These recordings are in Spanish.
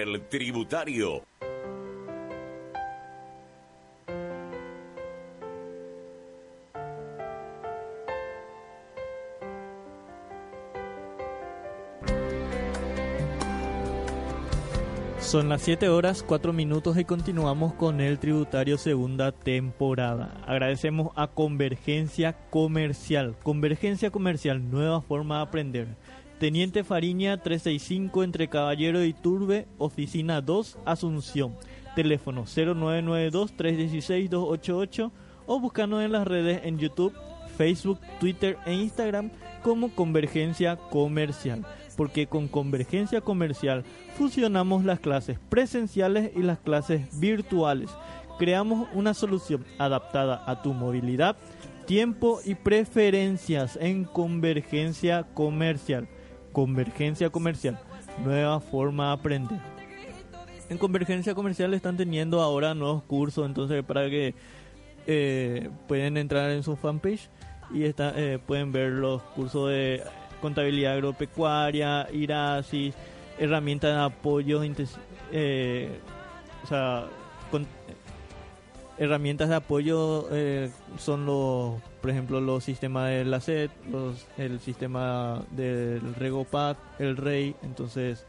El tributario. Son las 7 horas 4 minutos y continuamos con el tributario segunda temporada. Agradecemos a Convergencia Comercial. Convergencia Comercial, nueva forma de aprender. Teniente Fariña 365 entre Caballero y Turbe, oficina 2, Asunción. Teléfono 0992-316-288 o buscarnos en las redes en YouTube, Facebook, Twitter e Instagram como Convergencia Comercial. Porque con Convergencia Comercial fusionamos las clases presenciales y las clases virtuales. Creamos una solución adaptada a tu movilidad, tiempo y preferencias en Convergencia Comercial. Convergencia Comercial, nueva forma de aprender. En Convergencia Comercial están teniendo ahora nuevos cursos, entonces para que eh, pueden entrar en su fanpage y está, eh, pueden ver los cursos de contabilidad agropecuaria, IRASIS, herramientas de apoyo, eh, o sea, herramientas de apoyo eh, son los, por ejemplo, los sistemas de la SED, los, el sistema del Regopad, el REI, entonces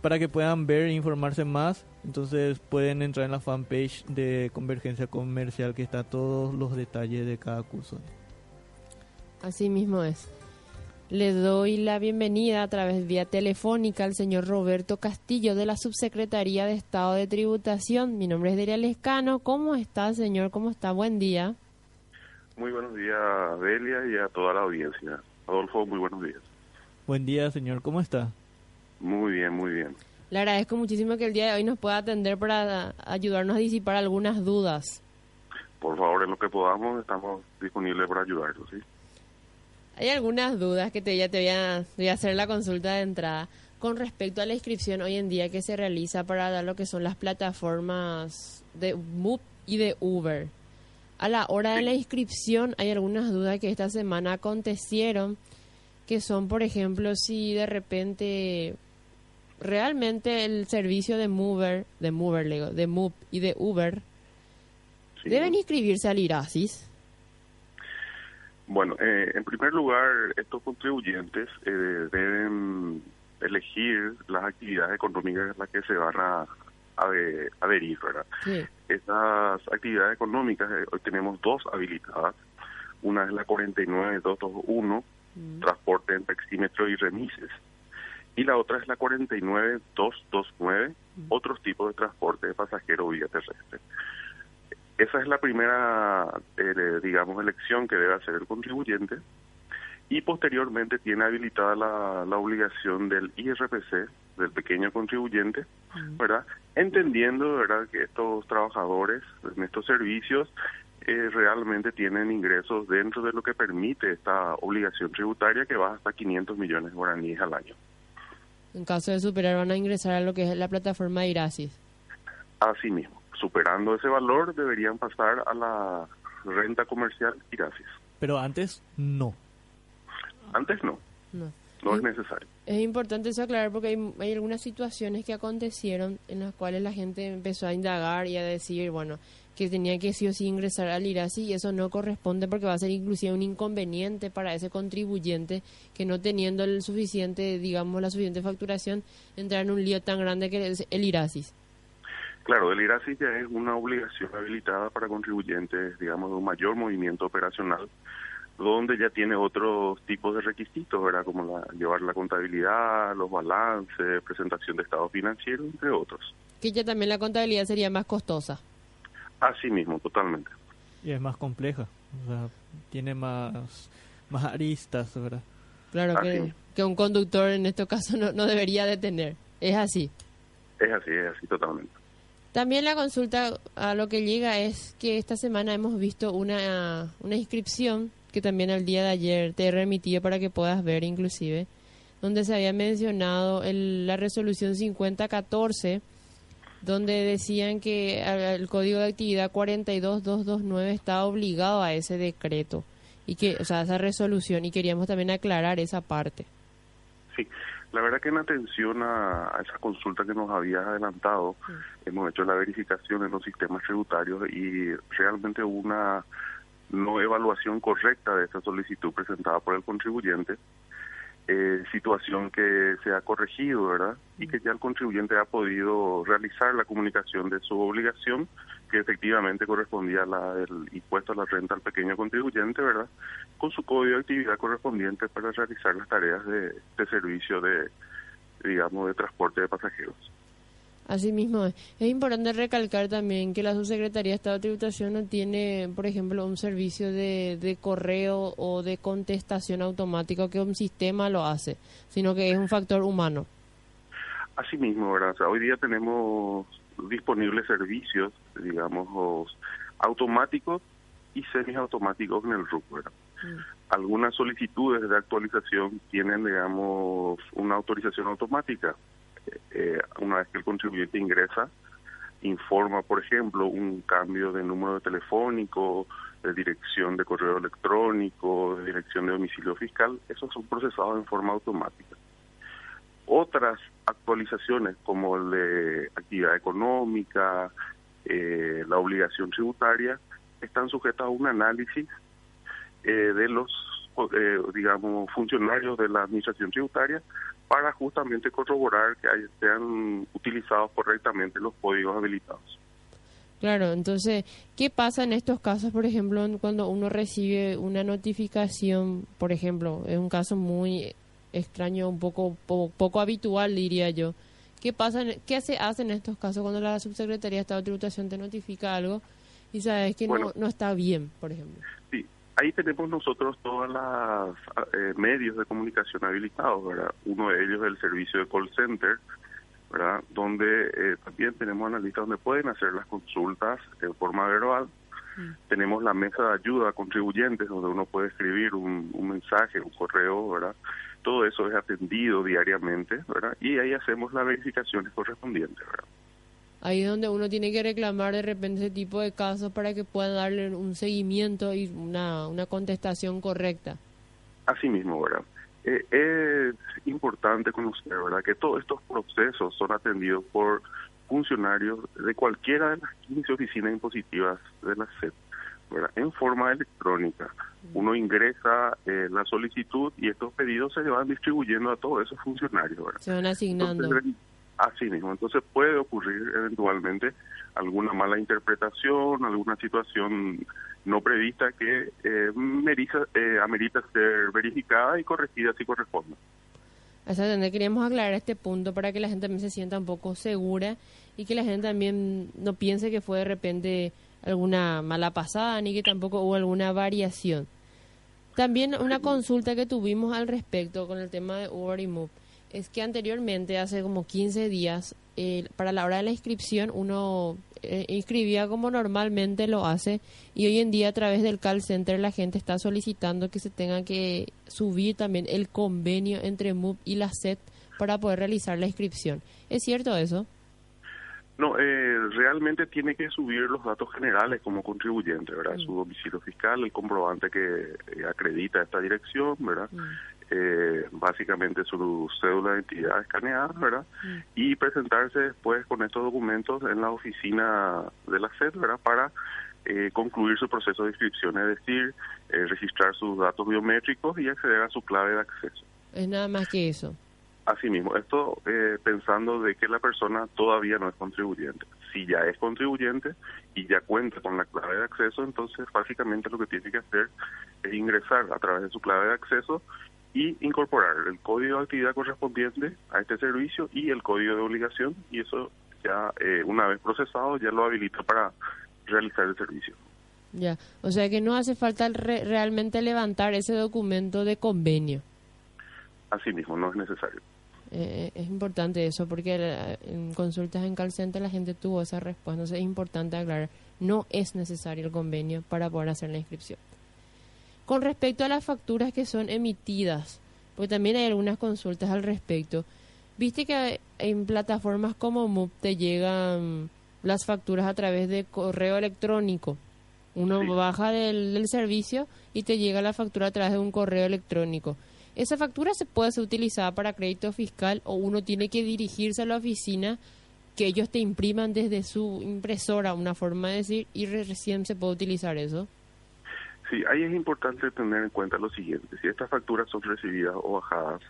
para que puedan ver e informarse más, entonces pueden entrar en la fanpage de Convergencia Comercial que está todos los detalles de cada curso. Así mismo es. Le doy la bienvenida a través vía telefónica al señor Roberto Castillo de la Subsecretaría de Estado de Tributación. Mi nombre es Delia Lescano. ¿Cómo está, señor? ¿Cómo está? Buen día. Muy buenos días, Delia, y a toda la audiencia. Adolfo, muy buenos días. Buen día, señor. ¿Cómo está? Muy bien, muy bien. Le agradezco muchísimo que el día de hoy nos pueda atender para ayudarnos a disipar algunas dudas. Por favor, en lo que podamos, estamos disponibles para ayudarlo, ¿sí? Hay algunas dudas que te, ya te voy a, voy a hacer la consulta de entrada con respecto a la inscripción hoy en día que se realiza para dar lo que son las plataformas de MUP y de Uber. A la hora de la inscripción hay algunas dudas que esta semana acontecieron, que son, por ejemplo, si de repente realmente el servicio de Mover, de Mover, de MUP y de Uber, deben inscribirse al IRASIS. Bueno, eh, en primer lugar, estos contribuyentes eh, deben elegir las actividades económicas en las que se van a, adherir, ¿verdad? Esas actividades económicas, eh, hoy tenemos dos habilitadas. Una es la 49221, mm. transporte en taxímetro y remises. Y la otra es la 49229, mm. otros tipos de transporte de pasajeros vía terrestre. Esa es la primera, eh, digamos, elección que debe hacer el contribuyente y posteriormente tiene habilitada la, la obligación del IRPC, del pequeño contribuyente, ¿verdad? Entendiendo, ¿verdad?, que estos trabajadores en estos servicios eh, realmente tienen ingresos dentro de lo que permite esta obligación tributaria que va hasta 500 millones de guaraníes al año. En caso de superar, van a ingresar a lo que es la plataforma IRASIS. Así mismo superando ese valor deberían pasar a la renta comercial y gracias. Pero antes no. Antes no. No. No es, necesario. Es importante eso aclarar porque hay, algunas situaciones que acontecieron en las cuales la gente empezó a indagar y a decir, bueno, que tenía que sí o sí ingresar al IRASI y eso no corresponde porque va a ser inclusive un inconveniente para ese contribuyente que no teniendo el suficiente, digamos, la suficiente facturación, entrar en un lío tan grande que es el IRASIS. Claro, el IRASI ya es una obligación habilitada para contribuyentes, digamos, de un mayor movimiento operacional, donde ya tiene otros tipos de requisitos, ¿verdad? Como la, llevar la contabilidad, los balances, presentación de estado financiero, entre otros. Que ya también la contabilidad sería más costosa. Así mismo, totalmente. Y es más compleja, o sea, tiene más, más aristas, ¿verdad? Claro que, que un conductor en este caso no, no debería de tener, es así. Es así, es así totalmente. También la consulta a lo que llega es que esta semana hemos visto una, una inscripción que también al día de ayer te he remitido para que puedas ver inclusive, donde se había mencionado el, la resolución 5014, donde decían que el código de actividad 42229 está obligado a ese decreto y que, o sea, esa resolución y queríamos también aclarar esa parte. Sí, la verdad que en atención a, esa consulta que nos habías adelantado, hemos hecho la verificación en los sistemas tributarios y realmente hubo una no evaluación correcta de esta solicitud presentada por el contribuyente, eh, situación que se ha corregido, ¿verdad? Y que ya el contribuyente ha podido realizar la comunicación de su obligación, que efectivamente correspondía a la del impuesto a la renta al pequeño contribuyente, ¿verdad? Con su código de actividad correspondiente para realizar las tareas de, de servicio de, digamos, de transporte de pasajeros. Asimismo, es importante recalcar también que la Subsecretaría de Estado de Tributación no tiene, por ejemplo, un servicio de, de correo o de contestación automática que un sistema lo hace, sino que es un factor humano. Asimismo, ¿verdad? hoy día tenemos disponibles servicios, digamos, automáticos y semiautomáticos en el RUC. Mm. Algunas solicitudes de actualización tienen, digamos, una autorización automática eh, una vez que el contribuyente ingresa, informa, por ejemplo, un cambio de número telefónico, de dirección de correo electrónico, de dirección de domicilio fiscal, esos son procesados en forma automática. Otras actualizaciones como el de actividad económica, eh, la obligación tributaria, están sujetas a un análisis eh, de los, digamos, funcionarios de la administración tributaria para justamente corroborar que sean utilizados correctamente los códigos habilitados. Claro, entonces, ¿qué pasa en estos casos, por ejemplo, cuando uno recibe una notificación, por ejemplo, es un caso muy extraño, un poco poco, habitual, diría yo. ¿Qué pasa, qué se hace en estos casos cuando la Subsecretaría de Estado de Tributación te notifica algo y sabes que no, no está bien, por ejemplo? Sí, Ahí tenemos nosotros todos los eh, medios de comunicación habilitados, ¿verdad? Uno de ellos es el servicio de call center, ¿verdad? Donde eh, también tenemos analistas donde pueden hacer las consultas de forma verbal. Mm. Tenemos la mesa de ayuda a contribuyentes donde uno puede escribir un, un mensaje, un correo, ¿verdad? Todo eso es atendido diariamente, ¿verdad? Y ahí hacemos las verificaciones correspondientes, ¿verdad? ahí es donde uno tiene que reclamar de repente ese tipo de casos para que puedan darle un seguimiento y una, una contestación correcta. Así mismo, ¿verdad? Eh, es importante conocer, ¿verdad?, que todos estos procesos son atendidos por funcionarios de cualquiera de las 15 oficinas impositivas de la SED, ¿verdad? en forma electrónica. Uno ingresa eh, la solicitud y estos pedidos se van distribuyendo a todos esos funcionarios. ¿verdad? Se van asignando. Así mismo, entonces puede ocurrir eventualmente alguna mala interpretación, alguna situación no prevista que eh, merita, eh, amerita ser verificada y corregida si corresponde. Exactamente, queríamos aclarar este punto para que la gente también se sienta un poco segura y que la gente también no piense que fue de repente alguna mala pasada ni que tampoco hubo alguna variación. También una consulta que tuvimos al respecto con el tema de Uber y Move es que anteriormente, hace como 15 días, para la hora de la inscripción uno eh, inscribía como normalmente lo hace y hoy en día a través del call center la gente está solicitando que se tenga que subir también el convenio entre MUP y la SET para poder realizar la inscripción. ¿Es cierto eso? No, eh, realmente tiene que subir los datos generales como contribuyente, ¿verdad? Mm. Su domicilio fiscal, el comprobante que acredita esta dirección, ¿verdad? Mm eh, básicamente su cédula de identidad escaneada, ¿verdad? Mm. Y presentarse después con estos documentos en la oficina de la SED, ¿verdad? Para eh, concluir su proceso de inscripción, es decir, eh, registrar sus datos biométricos y acceder a su clave de acceso. Es nada más que eso. Asimismo, esto eh, pensando de que la persona todavía no es contribuyente. Si ya es contribuyente y ya cuenta con la clave de acceso, entonces básicamente lo que tiene que hacer es ingresar a través de su clave de acceso y incorporar el código de actividad correspondiente a este servicio y el código de obligación y eso ya eh, una vez procesado ya lo habilita para realizar el servicio. Ya, o sea que no hace falta realmente levantar ese documento de convenio. Así mismo, no es necesario. Eh, es importante eso porque en consultas en calcente la gente tuvo esa respuesta. Entonces es importante aclarar, no es necesario el convenio para poder hacer la inscripción. Con respecto a las facturas que son emitidas, porque también hay algunas consultas al respecto, viste que en plataformas como MUP te llegan las facturas a través de correo electrónico. Uno baja del, del servicio y te llega la factura a través de un correo electrónico. Esa factura se puede ser utilizada para crédito fiscal o uno tiene que dirigirse a la oficina que ellos te impriman desde su impresora, una forma de decir, y recién se puede utilizar eso. Sí, ahí es importante tener en cuenta lo siguiente. Si estas facturas son recibidas o bajadas,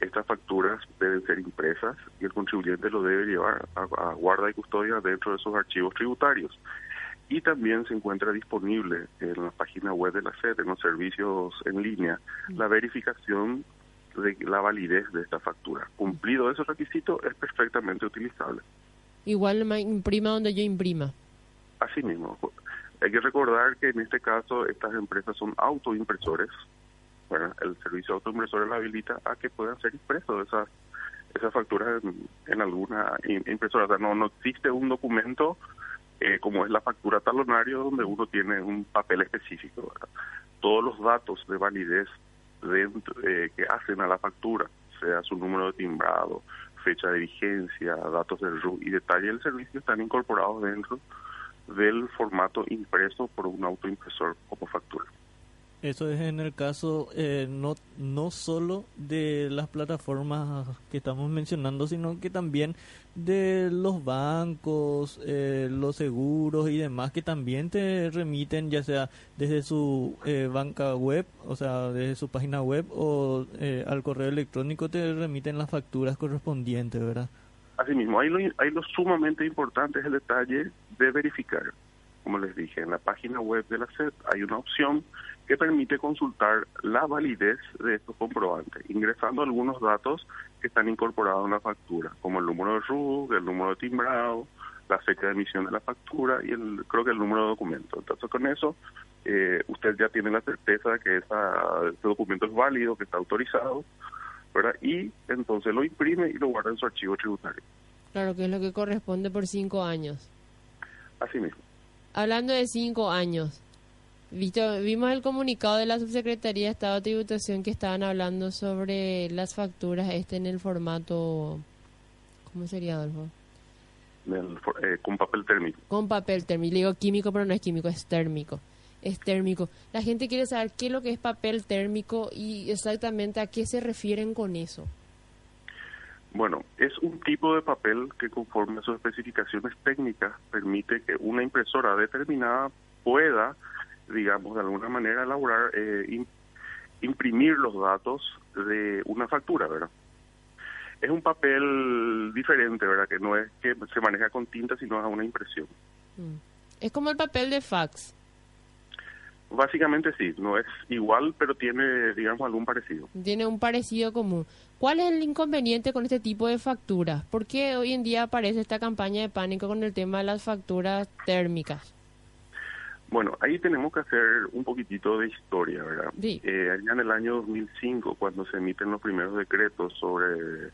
estas facturas deben ser impresas y el contribuyente lo debe llevar a, a guarda y custodia dentro de sus archivos tributarios y también se encuentra disponible en la página web de la SED, en los servicios en línea, mm. la verificación de la validez de esta factura. Cumplido ese requisito, es perfectamente utilizable. Igual me imprima donde yo imprima. Así mismo. Hay que recordar que en este caso estas empresas son autoimpresores. Bueno, el servicio autoimpresor la habilita a que puedan ser impresos esas esas facturas en, alguna impresora. O sea, no, no existe un documento eh, como es la factura talonario, donde uno tiene un papel específico. Todos los datos de validez eh, que hacen a la factura, sea su número de timbrado, fecha de vigencia, datos del RU y detalle del servicio, están incorporados dentro del formato impreso por un autoimpresor como factura. Eso es en el caso eh, no, no solo de las plataformas que estamos mencionando, sino que también de los bancos, eh, los seguros y demás que también te remiten ya sea desde su eh, banca web, o sea, desde su página web o al correo electrónico te remiten las facturas correspondientes, ¿verdad? Asimismo, ahí lo, ahí lo sumamente importante es el detalle de verificar. Como les dije, en la página web de la SED hay una opción que permite consultar la validez de estos comprobantes, ingresando algunos datos que están incorporados en la factura, como el número de RUG, el número de timbrado, la fecha de emisión de la factura y el, creo que el número de documento. Entonces con eso eh, usted ya tiene la certeza de que esa, ese documento es válido, que está autorizado, ¿verdad? y entonces lo imprime y lo guarda en su archivo tributario. Claro, que es lo que corresponde por cinco años. Así mismo. Hablando de cinco años, vimos el comunicado de la Subsecretaría de Estado de Tributación que estaban hablando sobre las facturas este en el formato... ¿Cómo sería, Adolfo? Eh, con papel térmico. Con papel térmico. Le digo químico, pero no es químico, es térmico. Es térmico. La gente quiere saber qué es lo que es papel térmico y exactamente a qué se refieren con eso. Bueno, es un tipo de papel que conforme a sus especificaciones técnicas permite que una impresora determinada pueda digamos, de alguna manera elaborar, eh, imprimir los datos de una factura, ¿verdad? Es un papel diferente, ¿verdad? Que no es que se maneja con tinta, sino a una impresión. Mm. Es como el papel de fax. Básicamente sí, no es igual, pero tiene, digamos, algún parecido. Tiene un parecido común. ¿Cuál es el inconveniente con este tipo de facturas? ¿Por qué hoy en día aparece esta campaña de pánico con el tema de las facturas térmicas? Bueno, ahí tenemos que hacer un poquitito de historia, ¿verdad? Eh, allá en el año 2005, cuando se emiten los primeros decretos sobre,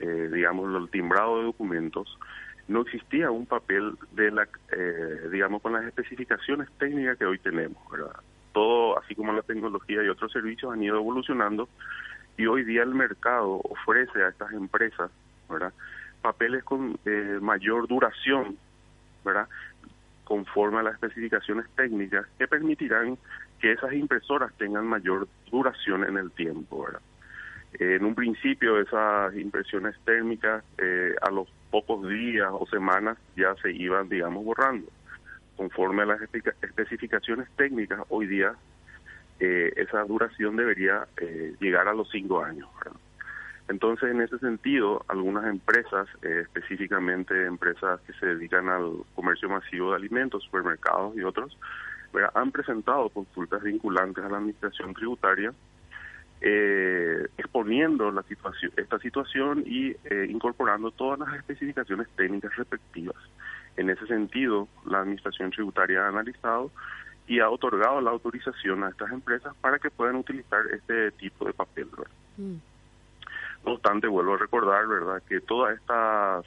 eh, digamos, el timbrado de documentos, no existía un papel de la, eh, digamos, con las especificaciones técnicas que hoy tenemos, ¿verdad? Todo, así como la tecnología y otros servicios han ido evolucionando y hoy día el mercado ofrece a estas empresas, ¿verdad? Papeles con eh, mayor duración, ¿verdad? conforme a las especificaciones técnicas que permitirán que esas impresoras tengan mayor duración en el tiempo. en un principio esas impresiones térmicas eh, a los pocos días o semanas ya se iban, digamos, borrando. Conforme a las especificaciones técnicas, hoy día eh, esa duración debería eh, llegar a los cinco años. Entonces, en ese sentido, algunas empresas, eh, específicamente empresas que se dedican al comercio masivo de alimentos, supermercados y otros, han presentado consultas vinculantes a la administración tributaria, eh, exponiendo esta situación y incorporando todas las especificaciones técnicas respectivas. En ese sentido, la administración tributaria ha analizado y ha otorgado la autorización a estas empresas para que puedan utilizar este tipo de papel. No obstante, vuelvo a recordar, ¿verdad?, que todas estas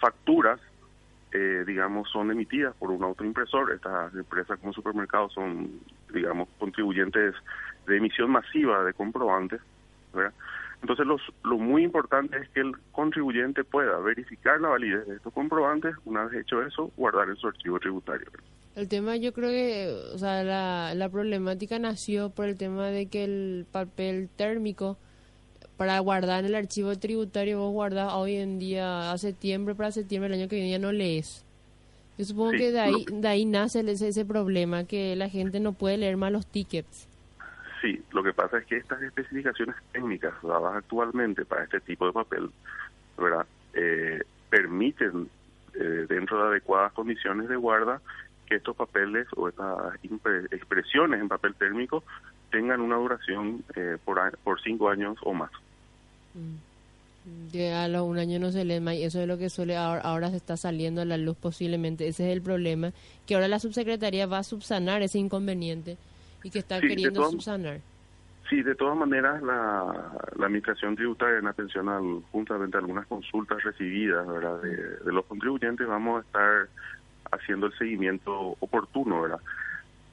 facturas, eh, digamos, son emitidas por un autoimpresor. Estas empresas como supermercados son, digamos, contribuyentes de emisión masiva de comprobantes, ¿verdad? Entonces, los, lo muy importante es que el contribuyente pueda verificar la validez de estos comprobantes, una vez hecho eso, guardar en su archivo tributario. El tema, yo creo que, o sea, la, la problemática nació por el tema de que el papel térmico para guardar en el archivo tributario vos guardás hoy en día a septiembre para septiembre el año que viene ya no lees. Yo supongo que de ahí, de ahí nace ese, ese problema, que la gente no puede leer más los tickets. Sí, lo que pasa es que estas especificaciones técnicas dadas actualmente para este tipo de papel, ¿verdad? Eh, permiten, eh, dentro de adecuadas condiciones de guarda, que estos papeles o estas expresiones en papel térmico tengan una duración eh, por, por cinco años o más. Ya a los un año no se lee más y eso es lo que suele ahora, ahora se está saliendo a la luz posiblemente. Ese es el problema, que ahora la subsecretaría va a subsanar ese inconveniente y que está queriendo subsanar. Sí, de todas maneras, la, la Administración Tributaria, en atención al, juntamente a algunas consultas recibidas ¿verdad? De, de, los contribuyentes, vamos a estar haciendo el seguimiento oportuno. ¿verdad?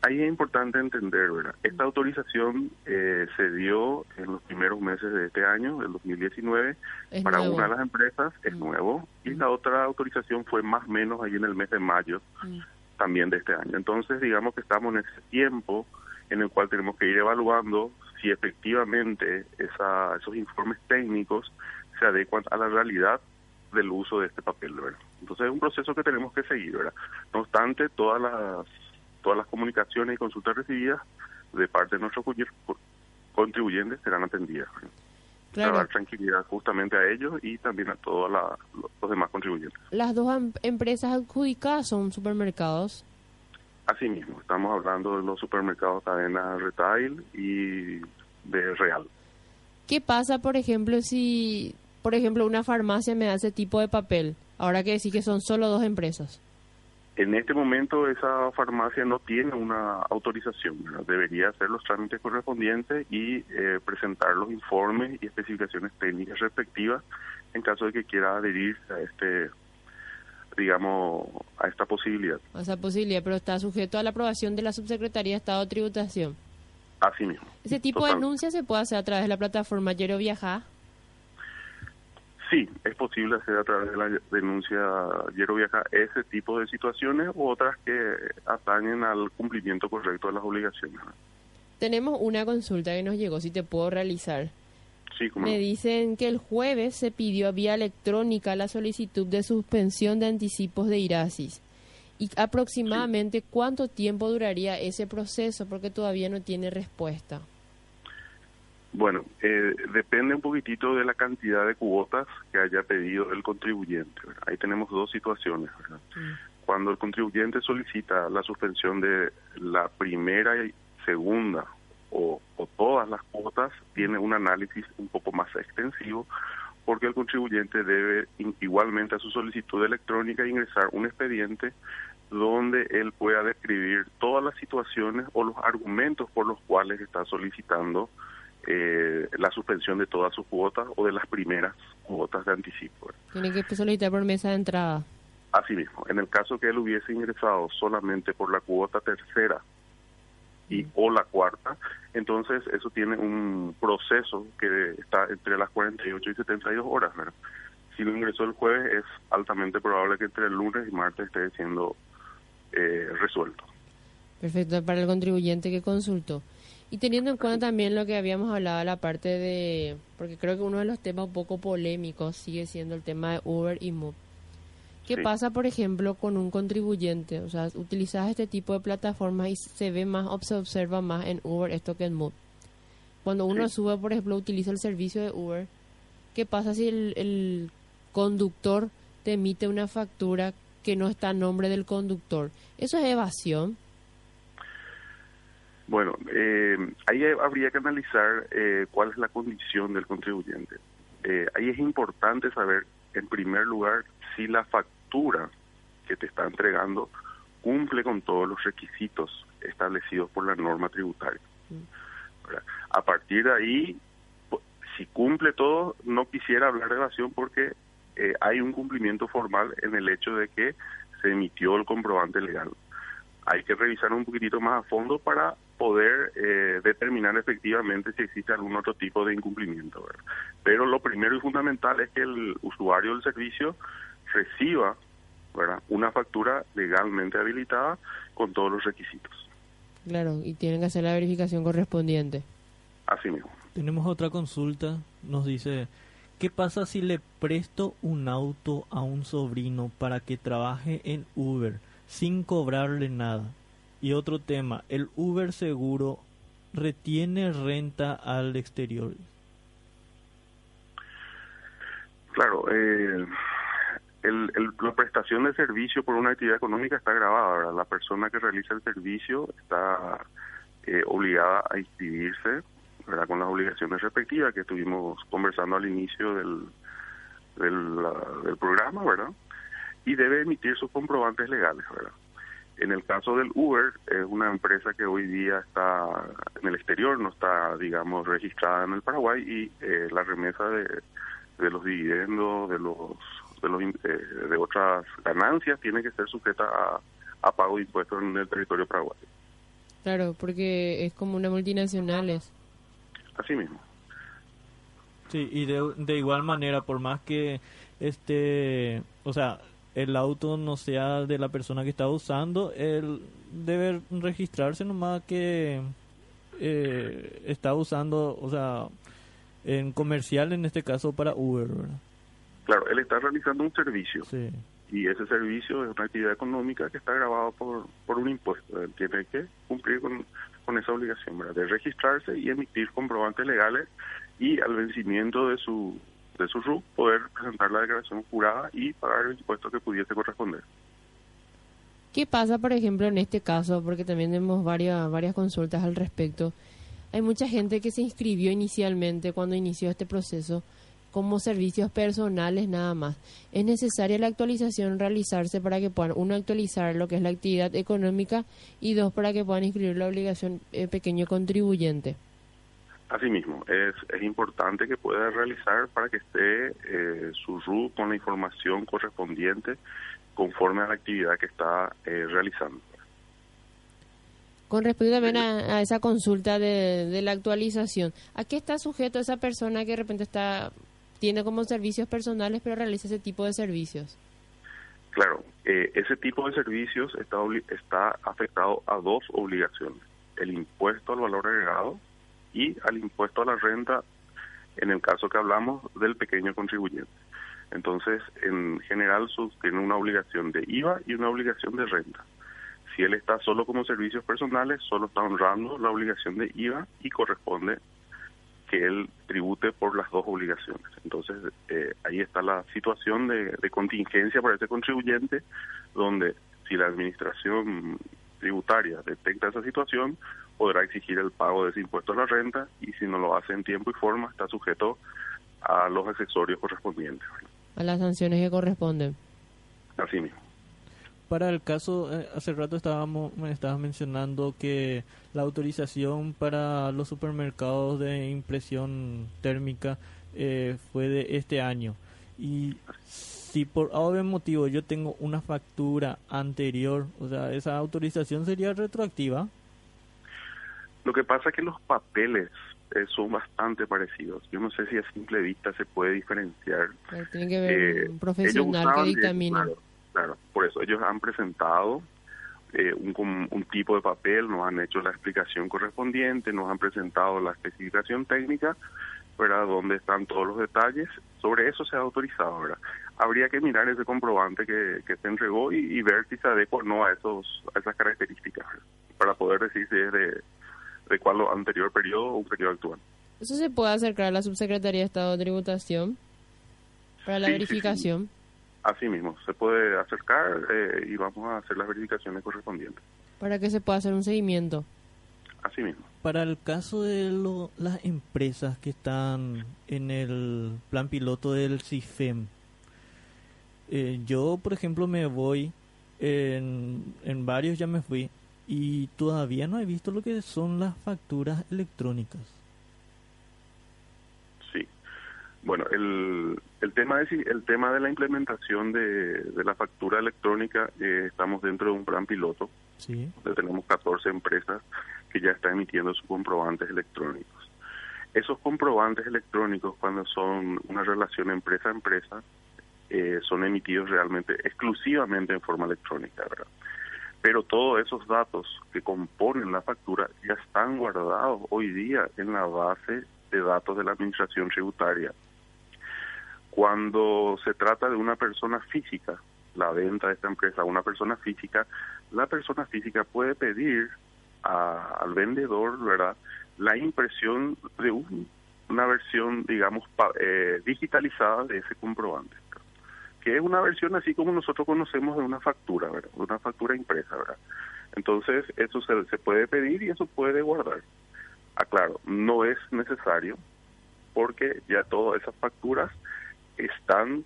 Ahí es importante entender, ¿verdad? Esta autorización eh, se dio en los primeros meses de este año, del 2019, Es para nuevo. una de las empresas, es Mm. nuevo, y la otra autorización fue más o menos ahí en el mes de mayo Mm. también de este año. Entonces, digamos que estamos en ese tiempo en el cual tenemos que ir evaluando si efectivamente esa, esos informes técnicos se adecuan a la realidad del uso de este papel, ¿verdad? Entonces es un proceso que tenemos que seguir, ¿verdad? No obstante, todas las todas las comunicaciones y consultas recibidas de parte de nuestros contribu- contribuyentes serán atendidas. ¿verdad? Para dar tranquilidad justamente a ellos y también a todos los demás contribuyentes. las dos empresas adjudicadas son supermercados. Asimismo, estamos hablando de los supermercados cadena retail y de Real. ¿Qué pasa, por ejemplo, si, por ejemplo, una farmacia me da ese tipo de papel? Ahora que decir que son solo dos empresas. En este momento esa farmacia no tiene una autorización, ¿verdad? debería hacer los trámites correspondientes y eh, presentar los informes y especificaciones técnicas respectivas en caso de que quiera adherirse a este, digamos, a esta posibilidad. O esa posibilidad, pero está sujeto a la aprobación de la Subsecretaría de Estado de Tributación. Así mismo. ¿Ese tipo de denuncia se puede hacer a través de la plataforma Quiero Viajar? Sí, es posible hacer a través de la denuncia Yero Viaja ese tipo de situaciones u otras que atañen al cumplimiento correcto de las obligaciones. Tenemos una consulta que nos llegó, si te puedo realizar. Sí, como Me dicen que el jueves se pidió vía electrónica la solicitud de suspensión de anticipos de IRASIS. ¿Y aproximadamente cuánto tiempo duraría ese proceso? Porque todavía no tiene respuesta. Bueno, eh, depende un poquitito de la cantidad de cuotas que haya pedido el contribuyente. ¿verdad? Ahí tenemos dos situaciones. ¿verdad? Cuando el contribuyente solicita la suspensión de la primera y segunda o, o todas las cuotas, tiene un análisis un poco más extensivo porque el contribuyente debe igualmente a su solicitud electrónica ingresar un expediente donde él pueda describir todas las situaciones o los argumentos por los cuales está solicitando eh, la suspensión de todas sus cuotas o de las primeras cuotas de anticipo. Tiene que solicitar por mesa de entrada. Asimismo, en el caso que él hubiese ingresado solamente por la cuota tercera y o la cuarta, entonces eso tiene un proceso que está entre las 48 y 72 horas. ¿verdad? Si lo ingresó el jueves, es altamente probable que entre el lunes y martes esté siendo eh, resuelto. Perfecto, para el contribuyente que consultó. Y teniendo en cuenta también lo que habíamos hablado, la parte de, porque creo que uno de los temas un poco polémicos sigue siendo el tema de Uber y Move. ¿Qué Sí. pasa, por ejemplo, con un contribuyente? O sea, utilizas este tipo de plataformas y se ve más o se observa más en Uber esto que en Move. Cuando uno Sí. sube, por ejemplo, utiliza el servicio de Uber, ¿qué pasa si el, el conductor te emite una factura que no está a nombre del conductor? ¿Eso es evasión? Bueno, eh, ahí habría que analizar eh, cuál es la condición del contribuyente. Eh, ahí es importante saber, en primer lugar, si la factura que te está entregando cumple con todos los requisitos establecidos por la norma tributaria. A partir de ahí, si cumple todo, no quisiera hablar de evasión porque eh, hay un cumplimiento formal en el hecho de que se emitió el comprobante legal. Hay que revisar un poquitito más a fondo para poder eh, determinar efectivamente si existe algún otro tipo de incumplimiento. Pero lo primero y fundamental es que el usuario del servicio reciba una factura legalmente habilitada con todos los requisitos. Claro, y tienen que hacer la verificación correspondiente. Así mismo. Tenemos otra consulta, nos dice, ¿qué pasa si le presto un auto a un sobrino para que trabaje en Uber sin cobrarle nada? Y otro tema, ¿el Uber seguro retiene renta al exterior? Claro, eh, la prestación de servicio por una actividad económica está grabada. La persona que realiza el servicio está eh, obligada a inscribirse ¿verdad? con las obligaciones respectivas que estuvimos conversando al inicio del, programa, ¿verdad? Y debe emitir sus comprobantes legales, ¿verdad? En el caso del Uber, es una empresa que hoy día está en el exterior, no está, digamos, registrada en el Paraguay y eh, la remesa de los dividendos, de los de, los, eh, de otras ganancias tiene que ser sujeta a, a pago de impuestos en el territorio paraguayo. Claro, porque es como una multinacional. Es. Así mismo. Sí, y de, de igual manera, por más que este, o sea, el auto no sea de la persona que está usando, él debe registrarse nomás que eh, está usando, o sea, en comercial en este caso para Uber, ¿verdad? Claro, él está realizando un servicio. Y ese servicio es una actividad económica que está grabado por, por un impuesto. Él tiene que cumplir con, con esa obligación, ¿verdad? De registrarse y emitir comprobantes legales y al vencimiento de su de su RUC poder presentar la declaración jurada y pagar el impuesto que pudiese corresponder. ¿Qué pasa, por ejemplo, en este caso? Porque también tenemos varias, varias consultas al respecto. Hay mucha gente que se inscribió inicialmente cuando inició este proceso como servicios personales nada más. Es necesaria la actualización realizarse para que puedan, uno, actualizar lo que es la actividad económica y dos, para que puedan inscribir la obligación eh, pequeño contribuyente. Asimismo, es, es importante que pueda realizar para que esté eh, su RUT con la información correspondiente conforme a la actividad que está eh, realizando. Con respecto también a, esa consulta de, de, la actualización, ¿a qué está sujeto esa persona que de repente está tiene como servicios personales, pero realiza ese tipo de servicios. Claro, eh, ese tipo de servicios está, está afectado a dos obligaciones, el impuesto al valor agregado y al impuesto a la renta en el caso que hablamos del pequeño contribuyente. Entonces, en general, tiene una obligación de IVA y una obligación de renta. Si él está solo como servicios personales, solo está honrando la obligación de IVA y corresponde que él tribute por las dos obligaciones. Entonces, eh, ahí está la situación de, contingencia para ese contribuyente, donde si la administración tributaria detecta esa situación, podrá exigir el pago de ese impuesto a la renta y si no lo hace en tiempo y forma, está sujeto a los accesorios correspondientes. A las sanciones que corresponden. Así mismo para el caso, eh, hace rato estábamos, me estabas mencionando que la autorización para los supermercados de impresión térmica eh, fue de este año. Y si por algún motivo yo tengo una factura anterior, o sea, esa autorización sería retroactiva. Lo que pasa es que los papeles eh, son bastante parecidos. Yo no sé si a simple vista se puede diferenciar. tiene que ver un profesional que dictamina. Claro, por eso ellos han presentado eh, un, un, tipo de papel, nos han hecho la explicación correspondiente, nos han presentado la especificación técnica, ¿verdad? Donde están todos los detalles. Sobre eso se ha autorizado, ¿verdad? Habría que mirar ese comprobante que, que se entregó y, ver si se adecua o no a, esos, a esas características, para poder decir si es de, de cuál anterior periodo o un periodo actual. ¿Eso se puede acercar a la Subsecretaría de Estado de Tributación para la verificación? Así mismo, se puede acercar eh, y vamos a hacer las verificaciones correspondientes. Para que se pueda hacer un seguimiento. Así mismo. Para el caso de las empresas que están en el plan piloto del CIFEM, eh, yo, por ejemplo, me voy, en, en varios ya me fui, y todavía no he visto lo que son las facturas electrónicas. Sí, Bueno, el, el tema de el tema de la implementación de, de la factura electrónica eh, estamos dentro de un plan piloto. Sí. Donde tenemos 14 empresas que ya están emitiendo sus comprobantes electrónicos. Esos comprobantes electrónicos cuando son una relación empresa a empresa eh, son emitidos realmente exclusivamente en forma electrónica, ¿verdad? Pero todos esos datos que componen la factura ya están guardados hoy día en la base de datos de la administración tributaria cuando se trata de una persona física, la venta de esta empresa a una persona física, la persona física puede pedir al vendedor, ¿verdad?, la impresión de una versión, digamos, eh, digitalizada de ese comprobante, que es una versión así como nosotros conocemos de una factura, ¿verdad?, una factura impresa, ¿verdad? Entonces, eso se, se puede pedir y eso puede guardar. Aclaro, no es necesario porque ya todas esas facturas están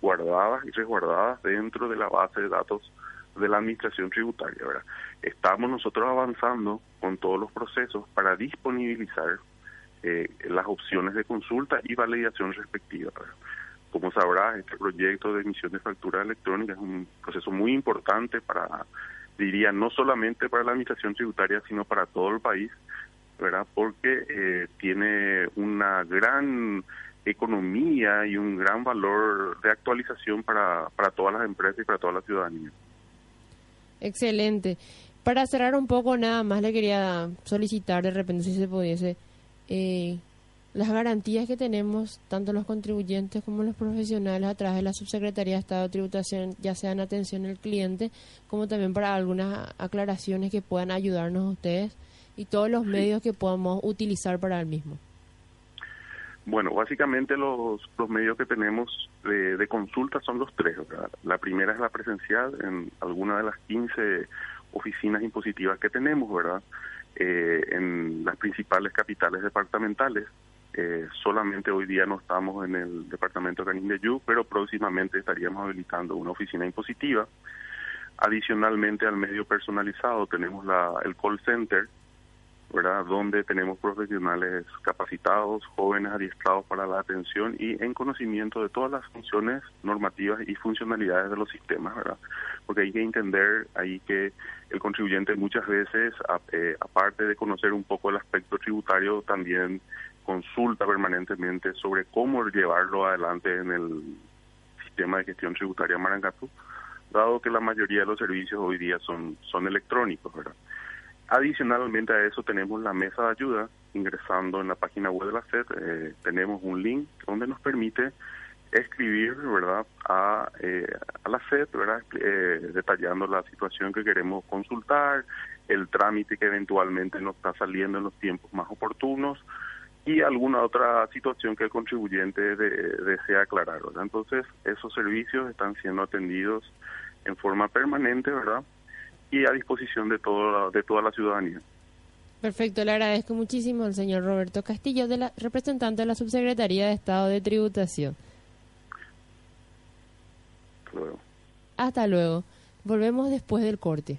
guardadas y resguardadas dentro de la base de datos de la administración tributaria. ¿verdad? Estamos nosotros avanzando con todos los procesos para disponibilizar eh, las opciones de consulta y validación respectivas. Como sabrás, este proyecto de emisión de factura electrónica es un proceso muy importante para, diría, no solamente para la administración tributaria, sino para todo el país, ¿verdad? Porque eh, tiene una gran economía y un gran valor de actualización para, para todas las empresas y para toda la ciudadanía. Excelente. Para cerrar un poco nada más le quería solicitar de repente si se pudiese eh, las garantías que tenemos tanto los contribuyentes como los profesionales a través de la Subsecretaría de Estado de Tributación, ya sea en atención al cliente, como también para algunas aclaraciones que puedan ayudarnos a ustedes y todos los medios que podamos utilizar para el mismo. Bueno, básicamente los, medios que tenemos de, consulta son los tres. La primera es la presencial en alguna de las 15 oficinas impositivas que tenemos, ¿verdad? Eh, en las principales capitales departamentales. Eh, solamente hoy día no estamos en el departamento de Canín de Yu, pero próximamente estaríamos habilitando una oficina impositiva. Adicionalmente al medio personalizado tenemos la, el call center, Donde tenemos profesionales capacitados, jóvenes adiestrados para la atención y en conocimiento de todas las funciones normativas y funcionalidades de los sistemas, ¿verdad? Porque hay que entender ahí que el contribuyente muchas veces, eh, aparte de conocer un poco el aspecto tributario, también consulta permanentemente sobre cómo llevarlo adelante en el sistema de gestión tributaria Marangatu, dado que la mayoría de los servicios hoy día son, son electrónicos, ¿verdad? Adicionalmente a eso tenemos la mesa de ayuda, ingresando en la página web de la SED, eh, tenemos un link donde nos permite escribir, ¿verdad?, a, eh, a la SED, ¿verdad?, eh, detallando la situación que queremos consultar, el trámite que eventualmente nos está saliendo en los tiempos más oportunos y alguna otra situación que el contribuyente desea aclarar. Entonces, esos servicios están siendo atendidos en forma permanente, ¿verdad?, y a disposición de, todo, de toda la ciudadanía. Perfecto, le agradezco muchísimo al señor Roberto Castillo, de la, representante de la Subsecretaría de Estado de Tributación. Hasta luego. Hasta luego. Volvemos después del corte.